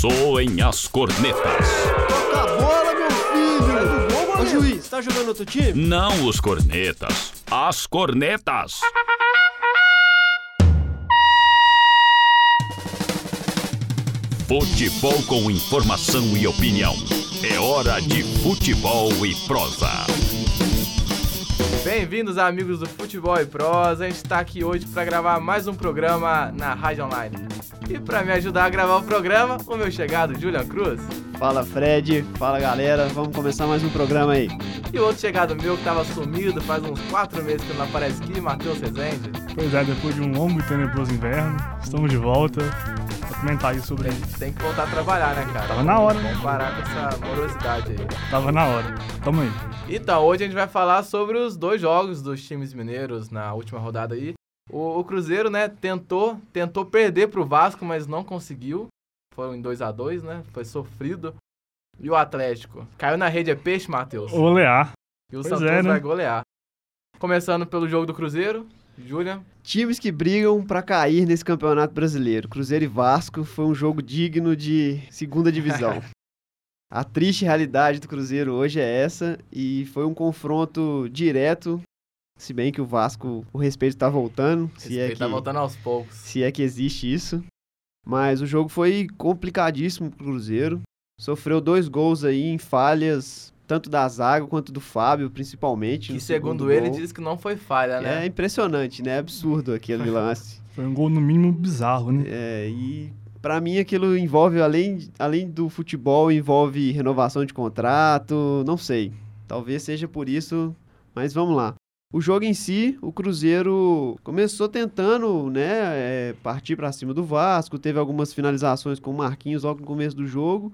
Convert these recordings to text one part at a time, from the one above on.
Soem as cornetas. Toca a bola, meu filho! Ô juiz, tá jogando outro time? Não os cornetas, as cornetas. Futebol com informação e opinião. É hora de futebol e prosa. Bem-vindos, amigos do Futebol e Prosa. A gente está aqui hoje para gravar mais um programa na Rádio Online. E para me ajudar a gravar o programa, o meu chegado, Julian Cruz. Fala Fred, fala galera, vamos começar mais um programa aí. E o outro chegado meu que tava sumido faz uns quatro meses que não aparece aqui, Matheus Rezende. Pois é, depois de um longo e tenebroso inverno, estamos de volta pra comentar aí sobre. Tem, tem que voltar a trabalhar, né, cara? Tava na hora, né? Vamos parar com essa morosidade aí. Tava na hora. Tamo aí. Então, hoje a gente vai falar sobre os dois jogos dos times mineiros na última rodada aí. O, o Cruzeiro, né, tentou, tentou perder pro Vasco, mas não conseguiu. Foi em 2 a 2 né? Foi sofrido. E o Atlético? Caiu na rede é peixe, Matheus? Olear. E o Pois Santos é, né? vai golear. Começando pelo jogo do Cruzeiro. Julian. Times que brigam pra cair nesse campeonato brasileiro. Cruzeiro e Vasco foi um jogo digno de segunda divisão. A triste realidade do Cruzeiro hoje é essa e foi um confronto direto, se bem que o Vasco, o respeito tá voltando, se é Ele que tá voltando aos poucos. se é que existe isso. Mas o jogo foi complicadíssimo pro Cruzeiro. Sofreu dois gols aí em falhas, tanto da zaga quanto do Fábio, principalmente. Que no segundo segundo ele diz que não foi falha, né? É impressionante, né? Absurdo aquele lance. Foi um gol no mínimo bizarro, né? É, e pra mim aquilo envolve, além, além do futebol, envolve renovação de contrato, não sei. Talvez seja por isso, mas vamos lá. O jogo em si, o Cruzeiro começou tentando, né, é, partir pra cima do Vasco, teve algumas finalizações com o Marquinhos logo no começo do jogo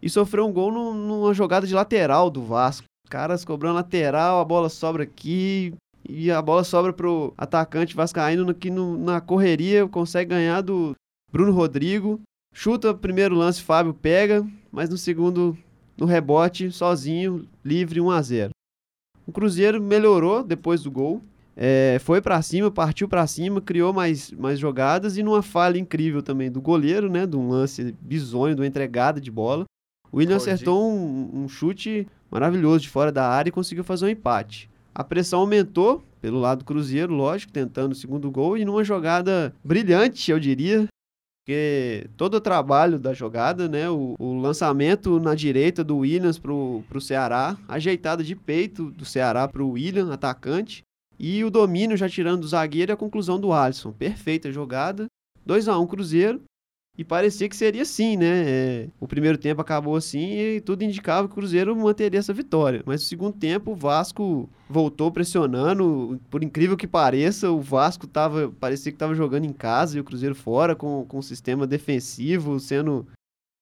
e sofreu um gol num- numa jogada de lateral do Vasco. Caras cobrando lateral, a bola sobra aqui e a bola sobra pro atacante vascaíno no- que no- na correria consegue ganhar do Bruno Rodrigo. Chuta primeiro lance, Fábio pega, mas no segundo, no rebote, sozinho, livre 1 a 0 O Cruzeiro melhorou depois do gol. é, foi pra cima, partiu pra cima, criou mais, mais jogadas e numa falha incrível também do goleiro, né? De um lance bizonho, de uma entregada de bola. O William acertou um, um chute maravilhoso de fora da área e conseguiu fazer um empate. A pressão aumentou pelo lado do Cruzeiro, lógico, tentando o segundo gol e numa jogada brilhante, eu diria. Porque todo o trabalho da jogada, né? O, o lançamento na direita do Williams pro, pro Ceará, ajeitada de peito do Ceará pro William, atacante. E o domínio já tirando do zagueiro e a conclusão do Alisson. Perfeita jogada. 2 a 1 Cruzeiro. E parecia que seria assim, né? É, o primeiro tempo acabou assim e tudo indicava que o Cruzeiro manteria essa vitória. Mas no segundo tempo, o Vasco voltou pressionando. Por incrível que pareça, o Vasco tava, parecia que estava jogando em casa e o Cruzeiro fora, com, com um sistema defensivo sendo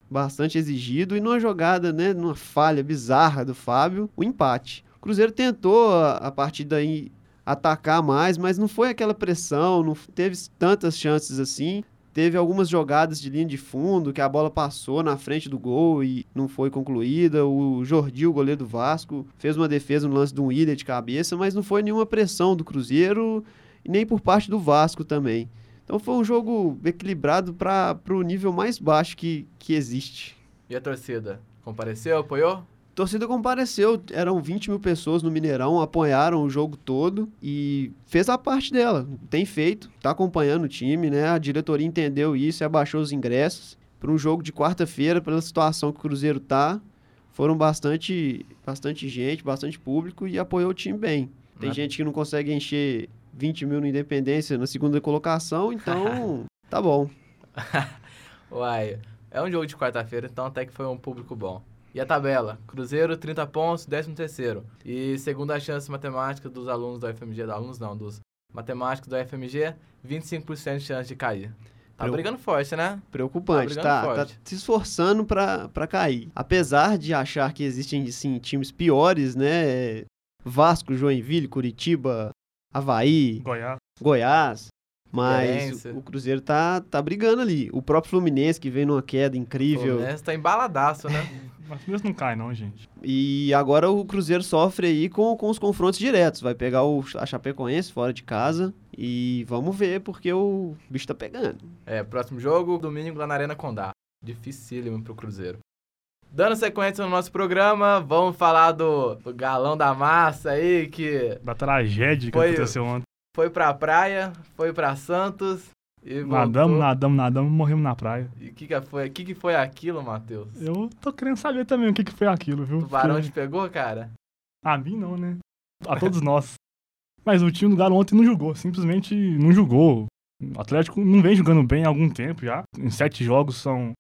bastante exigido. E numa jogada, né? Numa falha bizarra do Fábio, o empate. O Cruzeiro tentou, a, a partir daí, atacar mais, mas não foi aquela pressão, não teve tantas chances assim. Teve algumas jogadas de linha de fundo que a bola passou na frente do gol e não foi concluída. O Jordi, o goleiro do Vasco, fez uma defesa no lance de um ilha de cabeça, mas não foi nenhuma pressão do Cruzeiro e nem por parte do Vasco também. Então foi um jogo equilibrado para o nível mais baixo que, que existe. E a torcida? Compareceu, apoiou? Torcida compareceu, eram 20 mil pessoas no Mineirão, apoiaram o jogo todo e fez a parte dela. Tem feito, tá acompanhando o time, né? A diretoria entendeu isso e abaixou os ingressos. Para um jogo de quarta-feira, pela situação que o Cruzeiro tá, foram bastante, bastante gente, bastante público e apoiou o time bem. Tem Né? gente que não consegue encher 20 mil no Independência na segunda colocação, então tá bom. Uai, é um jogo de quarta-feira, então até que foi um público bom. E a tabela? Cruzeiro, 30 pontos, 13 terceiro. E segundo a chance matemática dos alunos da UFMG, dos alunos não, dos matemáticos da UFMG, 25% de chance de cair. Tá brigando forte, né? Preocupante, Tá tá, tá se esforçando pra pra cair. Apesar de achar que existem sim, times piores, né? Vasco, Joinville, Curitiba, Havaí, Goiás. Goiás. Mas o, o Cruzeiro tá, tá brigando ali. O próprio Fluminense, que vem numa queda O incrível. Fluminense tá embaladaço, né? Fluminense não cai, não, gente. E agora o Cruzeiro sofre aí com, com os confrontos diretos. Vai pegar o, a Chapecoense fora de casa. E vamos ver, porque o bicho tá pegando. É, próximo jogo, domingo lá na Arena Condá. Dificílimo pro Cruzeiro. Dando sequência no nosso programa, vamos falar do, do galão da massa aí, que Da tragédia que Foi- aconteceu ontem. foi pra praia, foi pra Santos e. Nadamos, nadamos, nadamos, morremos na praia. E o que, que foi, que, que foi aquilo, Matheus? Eu tô querendo saber também o que, que foi aquilo, viu? Tubarão Porque- te pegou, cara? A mim não, né? A todos nós. Mas o time do Galo ontem não jogou, simplesmente não jogou. O Atlético não vem jogando bem há algum tempo já. Em sete jogos são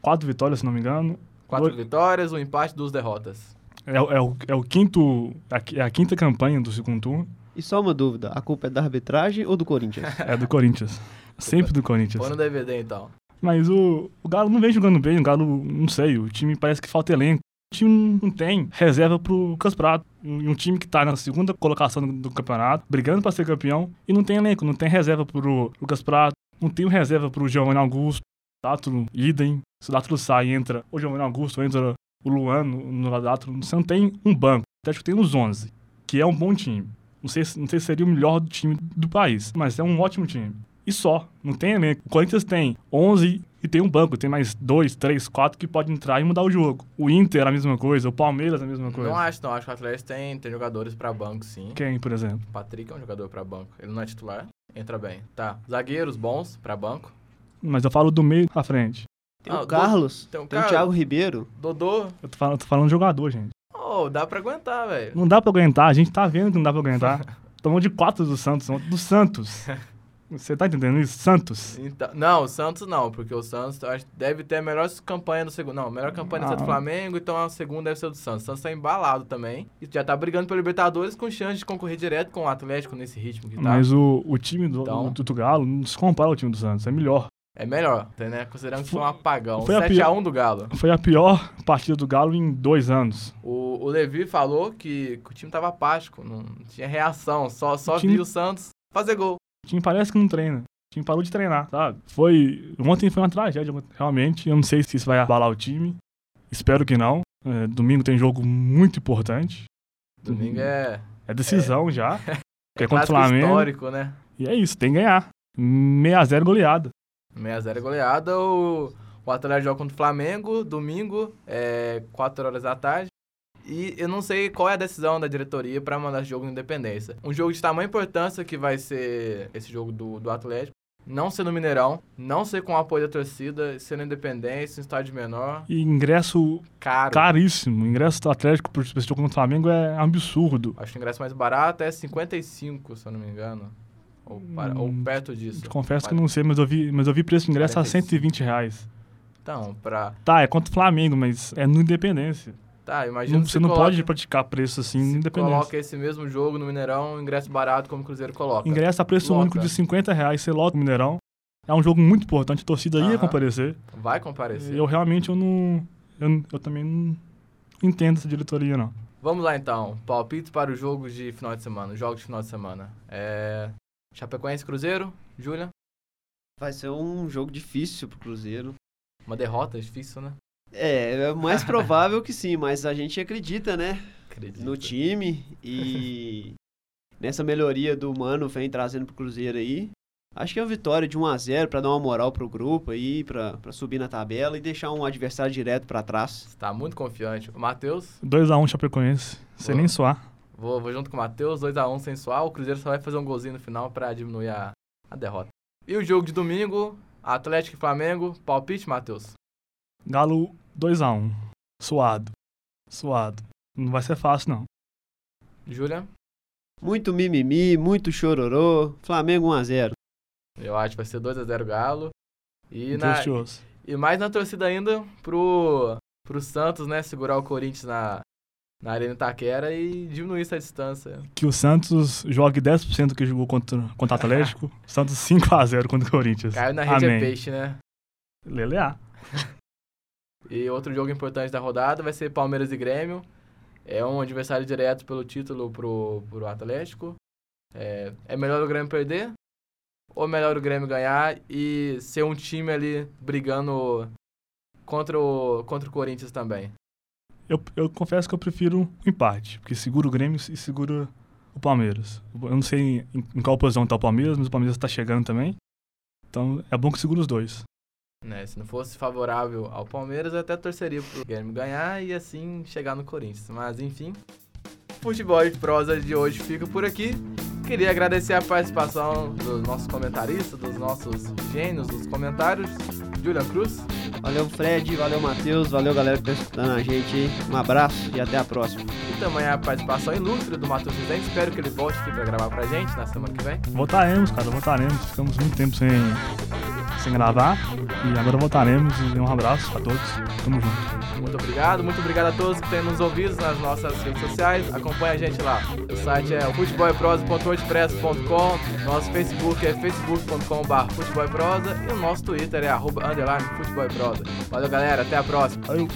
quatro vitórias, se não me engano. Quatro vitórias, um empate, duas derrotas. É, o- é o, é o quinto. É é a quinta campanha do segundo turno. E só uma dúvida, a culpa é da arbitragem ou do Corinthians? É do Corinthians. Sempre do Corinthians. Foi no DVD, então. Mas o, o Galo não vem jogando bem, o Galo, não sei, o time parece que falta elenco. O time não tem reserva pro Lucas Prato. Um um time que tá na segunda colocação do, do campeonato, brigando pra ser campeão, e não tem elenco, não tem reserva pro Lucas Prato, não tem reserva pro Giovanni Augusto, Dátulo, idem. Se o Dátulo sai e entra o Giovanni Augusto, entra o Luan no, no Dátulo, você não tem um banco. O Atlético tem uns 11, que é um bom time. Não sei, se- não sei se seria o melhor time do país, mas é um ótimo time. E só, não tem elenco. O Corinthians tem 11 e tem um banco, tem mais dois, três, quatro que pode entrar e mudar o jogo. O Inter a mesma coisa, o Palmeiras a mesma coisa. Não acho, não. Acho que o Atlético tem, tem jogadores pra banco, sim. Quem, por exemplo? O Patrick é um jogador pra banco. Ele não é titular, entra bem. Tá. Zagueiros bons pra banco. Mas eu falo do meio pra frente. Tem Ah, o do- Carlos, tem o tem o. Thiago Ribeiro. Dodô. Eu tô falando, tô falando de jogador, gente. Oh, dá pra aguentar, velho. Não dá pra aguentar, a gente tá vendo que não dá pra aguentar. Tomou de quatro do Santos, do Santos. Você tá entendendo isso? Santos. Então, não, o Santos não, porque o Santos acho deve ter a melhor campanha do segundo. Não, a melhor campanha deve ser do Ah. Flamengo, então a segunda deve ser do Santos. O Santos tá embalado também. E já tá brigando pelo Libertadores com chance de concorrer direto com o Atlético nesse ritmo que tá. Mas o, o time do, Então. do, do Galo não se compara ao time do Santos, é melhor. É melhor, né? Considerando que foi um apagão. foi a 7x1 do Galo. Foi a pior partida do Galo em dois anos. O, o Levi falou que, que o time tava apático, não tinha reação, só, só O time- via o Santos fazer gol. O time parece que não treina. O time parou de treinar, sabe? Foi. Ontem foi uma tragédia, realmente. Eu não sei se isso vai abalar o time. Espero que não. É, domingo tem jogo muito importante. Domingo é, É decisão já. Que é contra o Flamengo. histórico, né? E é isso, tem que ganhar. 6x0 goleada. 6x0 goleada, o, o Atlético joga contra o Flamengo, domingo, é 4 horas da tarde. E eu não sei qual é a decisão da diretoria para mandar esse jogo no Independência. Um jogo de tamanha importância que vai ser esse jogo do, do Atlético. Não ser no Mineirão, não ser com o apoio da torcida, ser no Independência, em estádio menor, E ingresso caro. caríssimo. Ingresso do Atlético por esse jogo contra o Flamengo é absurdo. Acho que o ingresso mais barato é 55, se eu não me engano. Ou, para- ou Hum, perto disso. Confesso que não sei, mas eu vi, mas eu vi preço de ingresso a 45. 120 reais. Então, pra. Tá, é contra o Flamengo, mas é no Independência. Tá, imagina Não- se você não coloca- pode praticar preço assim Independência. coloca esse mesmo jogo no Mineirão, ingresso barato como o Cruzeiro coloca. Ingresso a preço Lota. único de 50 reais, você loca o Mineirão. É um jogo muito importante, a torcida ia Aham. comparecer. Vai comparecer. Eu realmente eu não. Eu, eu também não entendo essa diretoria, não. Vamos lá então. Palpites para os jogos de final de semana. Jogos de final de semana. É. Chapecoense Cruzeiro, Júlia. Vai ser um jogo difícil pro Cruzeiro. Uma derrota difícil, né? É, é mais provável que sim, mas a gente acredita, né? Acredito. No time e nessa melhoria do Mano vem trazendo pro Cruzeiro aí. Acho que é uma vitória de 1 a 0 pra dar uma moral pro grupo aí, pra, pra subir na tabela e deixar um adversário direto pra trás. Você tá muito confiante. O Matheus, 2x1 Chapecoense, sem nem suar. vou, vou junto com o Matheus, 2x1 sem suar. O Cruzeiro só vai fazer um golzinho no final pra diminuir a, a derrota. E o jogo de domingo, Atlético e Flamengo. Palpite, Matheus. Galo 2x1. Suado. Suado. Não vai ser fácil, não. Júlia, Muito mimimi, muito chororô. Flamengo 1 a 0 eu acho que vai ser 2x0 Galo. E, na, e mais na torcida ainda pro, pro Santos, né? Segurar o Corinthians na, na Arena Itaquera e diminuir essa distância. Que o Santos jogue 10% do que jogou contra, contra o Atlético. Santos 5x0 contra o Corinthians. Caiu na rede Amém. é peixe, né? Lelear. E outro jogo importante da rodada vai ser Palmeiras e Grêmio. É um adversário direto pelo título pro, pro Atlético. É, é melhor o Grêmio perder? Ou melhor o Grêmio ganhar e ser um time ali brigando contra o, contra o Corinthians também? Eu, eu confesso que eu prefiro o empate, porque segura o Grêmio e segura o Palmeiras. Eu não sei em, em qual posição tá o Palmeiras, mas o Palmeiras tá chegando também. Então é bom que segura os dois. Né, se não fosse favorável ao Palmeiras, eu até torceria pro Guilherme ganhar e assim chegar no Corinthians. Mas enfim, futebol e prosa de hoje fica por aqui. Queria agradecer a participação dos nossos comentaristas, dos nossos gênios dos comentários. Julian Cruz. Valeu, Fred. Valeu, Matheus. Valeu, galera que tá escutando a gente. Um abraço e até a próxima. E também a participação ilustre do Matheus Rezende. Espero que ele volte aqui pra gravar pra gente na semana que vem. Voltaremos, cara, voltaremos. Ficamos muito tempo sem, sem gravar. E agora voltaremos. E um abraço a todos. Tamo junto. Muito obrigado, muito obrigado a todos que têm nos ouvido nas nossas redes sociais. Acompanhe a gente lá. O site é futeboleprosa.wordpress.com. Nosso Facebook é facebook.com.br futeboleprosa e o nosso Twitter é arroba underline futeboleprosa. Valeu, galera. Até a próxima. Valeu.